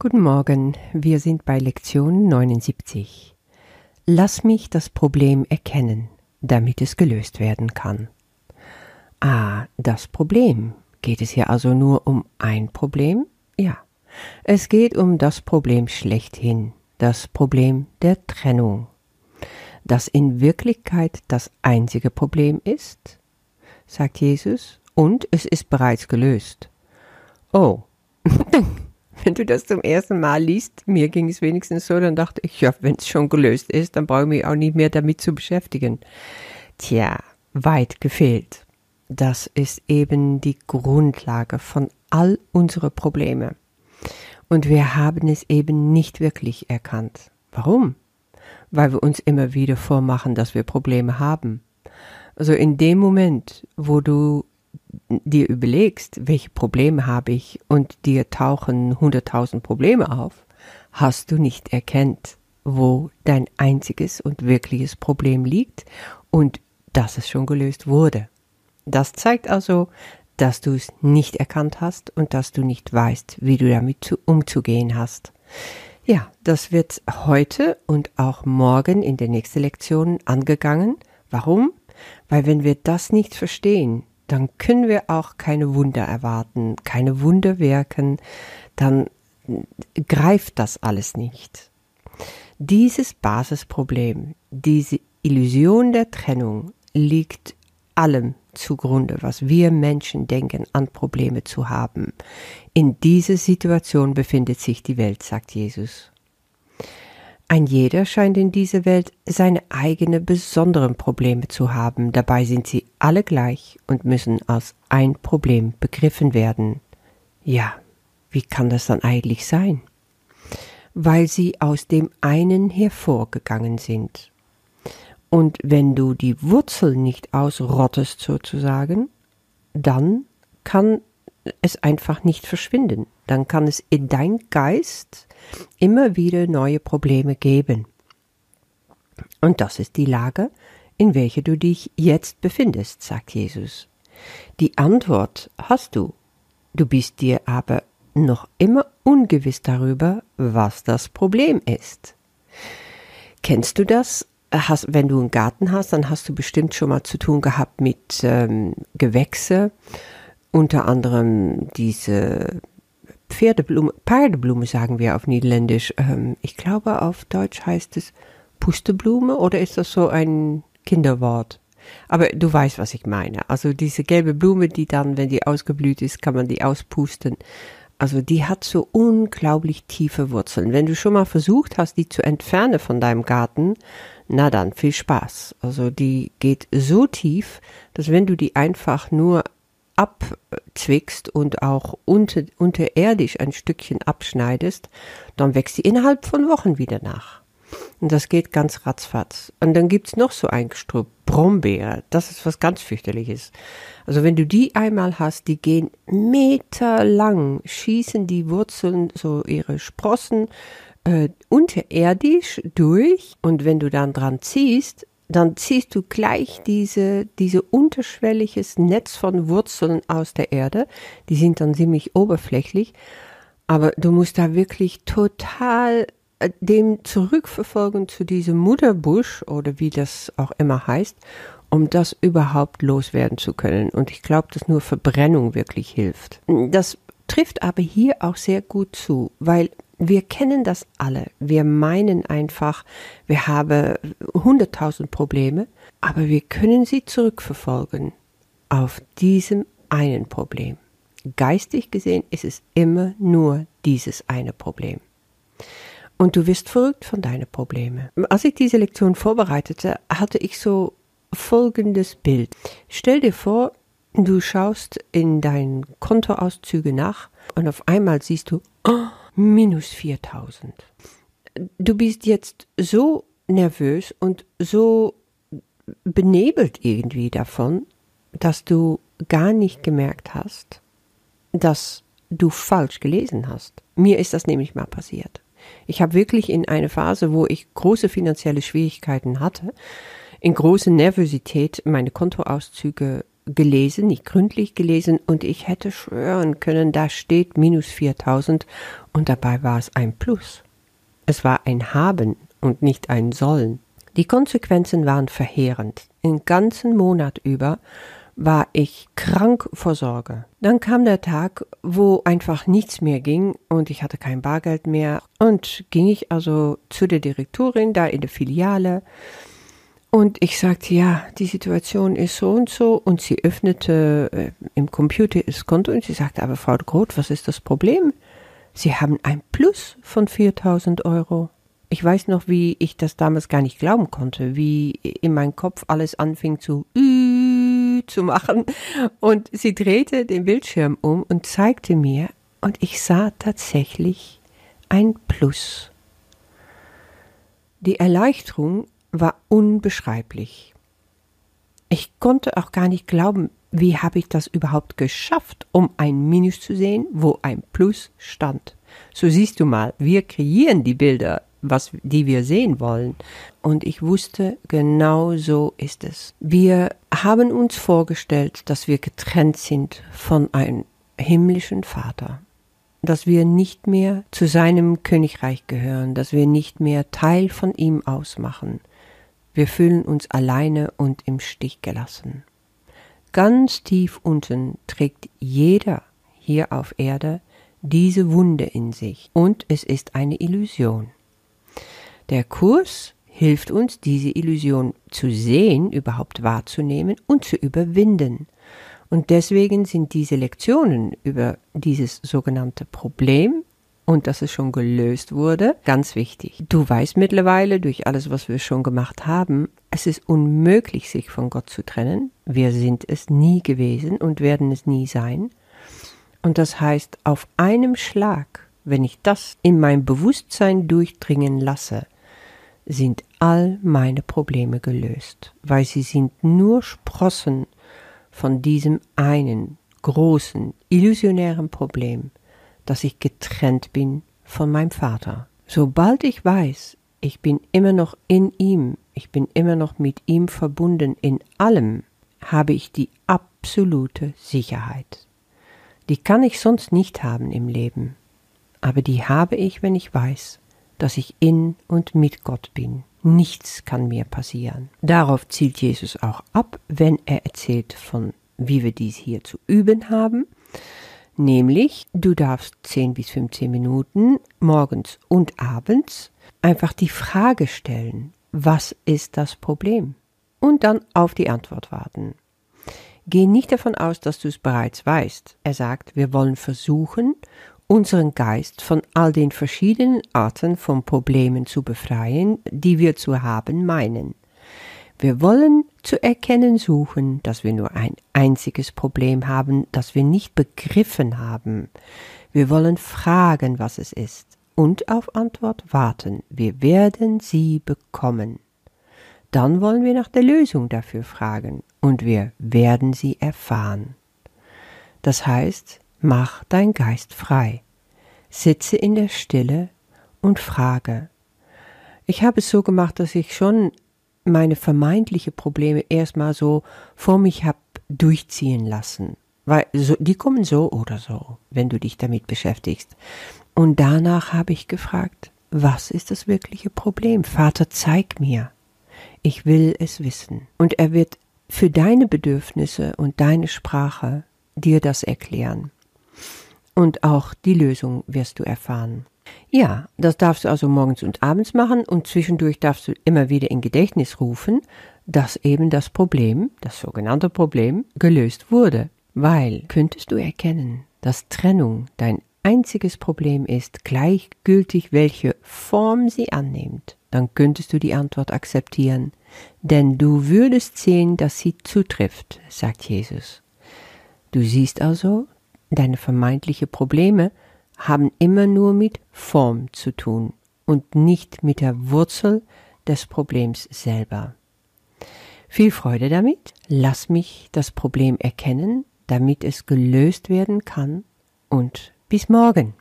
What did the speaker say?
Guten Morgen, wir sind bei Lektion 79. Lass mich das Problem erkennen, damit es gelöst werden kann. Ah, das Problem. Geht es hier also nur um ein Problem? Ja, es geht um das Problem schlechthin, das Problem der Trennung. Das in Wirklichkeit das einzige Problem ist, sagt Jesus, und es ist bereits gelöst. Oh, wenn du das zum ersten Mal liest, mir ging es wenigstens so, dann dachte ich, ja, wenn es schon gelöst ist, dann brauche ich mich auch nicht mehr damit zu beschäftigen. Tja, weit gefehlt. Das ist eben die Grundlage von all unsere Probleme. Und wir haben es eben nicht wirklich erkannt. Warum? Weil wir uns immer wieder vormachen, dass wir Probleme haben. Also in dem Moment, wo du dir überlegst, welche Probleme habe ich und dir tauchen hunderttausend Probleme auf, hast du nicht erkennt, wo dein einziges und wirkliches Problem liegt und dass es schon gelöst wurde. Das zeigt also, dass du es nicht erkannt hast und dass du nicht weißt, wie du damit zu, umzugehen hast. Ja, das wird heute und auch morgen in der nächsten Lektion angegangen. Warum? Weil wenn wir das nicht verstehen, dann können wir auch keine Wunder erwarten, keine Wunder wirken, dann greift das alles nicht. Dieses Basisproblem, diese Illusion der Trennung liegt allem zugrunde, was wir Menschen denken, an Probleme zu haben. In dieser Situation befindet sich die Welt, sagt Jesus. Ein jeder scheint in dieser Welt seine eigenen besonderen Probleme zu haben, dabei sind sie alle gleich und müssen als ein Problem begriffen werden. Ja, wie kann das dann eigentlich sein? Weil sie aus dem einen hervorgegangen sind. Und wenn du die Wurzel nicht ausrottest sozusagen, dann kann es einfach nicht verschwinden. Dann kann es in dein Geist immer wieder neue Probleme geben. Und das ist die Lage, in welcher du dich jetzt befindest, sagt Jesus. Die Antwort hast du. Du bist dir aber noch immer ungewiss darüber, was das Problem ist. Kennst du das? Hast, wenn du einen Garten hast, dann hast du bestimmt schon mal zu tun gehabt mit ähm, Gewächse, unter anderem diese Pferdeblume, Pardeblume sagen wir auf Niederländisch. Ähm, ich glaube, auf Deutsch heißt es Pusteblume oder ist das so ein Kinderwort? Aber du weißt, was ich meine. Also diese gelbe Blume, die dann, wenn die ausgeblüht ist, kann man die auspusten. Also die hat so unglaublich tiefe Wurzeln. Wenn du schon mal versucht hast, die zu entfernen von deinem Garten, na dann viel Spaß. Also die geht so tief, dass wenn du die einfach nur abzwickst und auch unter, unterirdisch ein Stückchen abschneidest, dann wächst sie innerhalb von Wochen wieder nach. Und das geht ganz ratzfatz. Und dann gibt's noch so ein Gestrüpp, Brombeere. Das ist was ganz fürchterliches. Also wenn du die einmal hast, die gehen meterlang, schießen die Wurzeln, so ihre Sprossen, äh, unterirdisch durch. Und wenn du dann dran ziehst, dann ziehst du gleich diese, diese unterschwelliges Netz von Wurzeln aus der Erde. Die sind dann ziemlich oberflächlich. Aber du musst da wirklich total äh, dem zurückverfolgen zu diesem Mutterbusch oder wie das auch immer heißt, um das überhaupt loswerden zu können. Und ich glaube, dass nur Verbrennung wirklich hilft. Das trifft aber hier auch sehr gut zu, weil wir kennen das alle. Wir meinen einfach, wir haben hunderttausend Probleme, aber wir können sie zurückverfolgen auf diesem einen Problem. Geistig gesehen ist es immer nur dieses eine Problem. Und du wirst verrückt von deinen Problemen. Als ich diese Lektion vorbereitete, hatte ich so folgendes Bild. Stell dir vor, du schaust in deinen Kontoauszüge nach und auf einmal siehst du, oh, minus 4000. Du bist jetzt so nervös und so benebelt irgendwie davon, dass du gar nicht gemerkt hast, dass du falsch gelesen hast. Mir ist das nämlich mal passiert. Ich habe wirklich in einer Phase, wo ich große finanzielle Schwierigkeiten hatte, in großer Nervosität meine Kontoauszüge gelesen, nicht gründlich gelesen und ich hätte schwören können, da steht minus 4000 und dabei war es ein Plus. Es war ein Haben und nicht ein Sollen. Die Konsequenzen waren verheerend. Den ganzen Monat über war ich krank vor Sorge. Dann kam der Tag, wo einfach nichts mehr ging und ich hatte kein Bargeld mehr und ging ich also zu der Direktorin da in der Filiale und ich sagte, ja, die Situation ist so und so und sie öffnete äh, im Computer das Konto und sie sagte, aber Frau Groot, was ist das Problem? Sie haben ein Plus von 4000 Euro. Ich weiß noch, wie ich das damals gar nicht glauben konnte, wie in meinem Kopf alles anfing zu zu machen. Und sie drehte den Bildschirm um und zeigte mir, und ich sah tatsächlich ein Plus. Die Erleichterung war unbeschreiblich. Ich konnte auch gar nicht glauben, wie habe ich das überhaupt geschafft, um ein Minus zu sehen, wo ein Plus stand. So siehst du mal, wir kreieren die Bilder was, die wir sehen wollen. Und ich wusste, genau so ist es. Wir haben uns vorgestellt, dass wir getrennt sind von einem himmlischen Vater, dass wir nicht mehr zu seinem Königreich gehören, dass wir nicht mehr Teil von ihm ausmachen. Wir fühlen uns alleine und im Stich gelassen. Ganz tief unten trägt jeder hier auf Erde diese Wunde in sich, und es ist eine Illusion. Der Kurs hilft uns, diese Illusion zu sehen, überhaupt wahrzunehmen und zu überwinden. Und deswegen sind diese Lektionen über dieses sogenannte Problem und dass es schon gelöst wurde, ganz wichtig. Du weißt mittlerweile durch alles, was wir schon gemacht haben, es ist unmöglich, sich von Gott zu trennen. Wir sind es nie gewesen und werden es nie sein. Und das heißt, auf einem Schlag, wenn ich das in mein Bewusstsein durchdringen lasse, sind all meine Probleme gelöst, weil sie sind nur Sprossen von diesem einen großen, illusionären Problem, dass ich getrennt bin von meinem Vater. Sobald ich weiß, ich bin immer noch in ihm, ich bin immer noch mit ihm verbunden in allem, habe ich die absolute Sicherheit. Die kann ich sonst nicht haben im Leben, aber die habe ich, wenn ich weiß, dass ich in und mit Gott bin. Nichts kann mir passieren. Darauf zielt Jesus auch ab, wenn er erzählt von, wie wir dies hier zu üben haben. Nämlich, du darfst 10 bis 15 Minuten morgens und abends einfach die Frage stellen, was ist das Problem? Und dann auf die Antwort warten. Geh nicht davon aus, dass du es bereits weißt. Er sagt, wir wollen versuchen, unseren Geist von all den verschiedenen Arten von Problemen zu befreien, die wir zu haben meinen. Wir wollen zu erkennen suchen, dass wir nur ein einziges Problem haben, das wir nicht begriffen haben. Wir wollen fragen, was es ist, und auf Antwort warten. Wir werden sie bekommen. Dann wollen wir nach der Lösung dafür fragen, und wir werden sie erfahren. Das heißt, Mach dein Geist frei. Sitze in der Stille und frage. Ich habe es so gemacht, dass ich schon meine vermeintliche Probleme erstmal so vor mich hab durchziehen lassen. Weil so, die kommen so oder so, wenn du dich damit beschäftigst. Und danach habe ich gefragt, was ist das wirkliche Problem? Vater, zeig mir. Ich will es wissen. Und er wird für deine Bedürfnisse und deine Sprache dir das erklären und auch die Lösung wirst du erfahren. Ja, das darfst du also morgens und abends machen und zwischendurch darfst du immer wieder in Gedächtnis rufen, dass eben das Problem, das sogenannte Problem, gelöst wurde. Weil könntest du erkennen, dass Trennung dein einziges Problem ist, gleichgültig welche Form sie annimmt, dann könntest du die Antwort akzeptieren, denn du würdest sehen, dass sie zutrifft, sagt Jesus. Du siehst also, Deine vermeintlichen Probleme haben immer nur mit Form zu tun und nicht mit der Wurzel des Problems selber. Viel Freude damit, lass mich das Problem erkennen, damit es gelöst werden kann und bis morgen.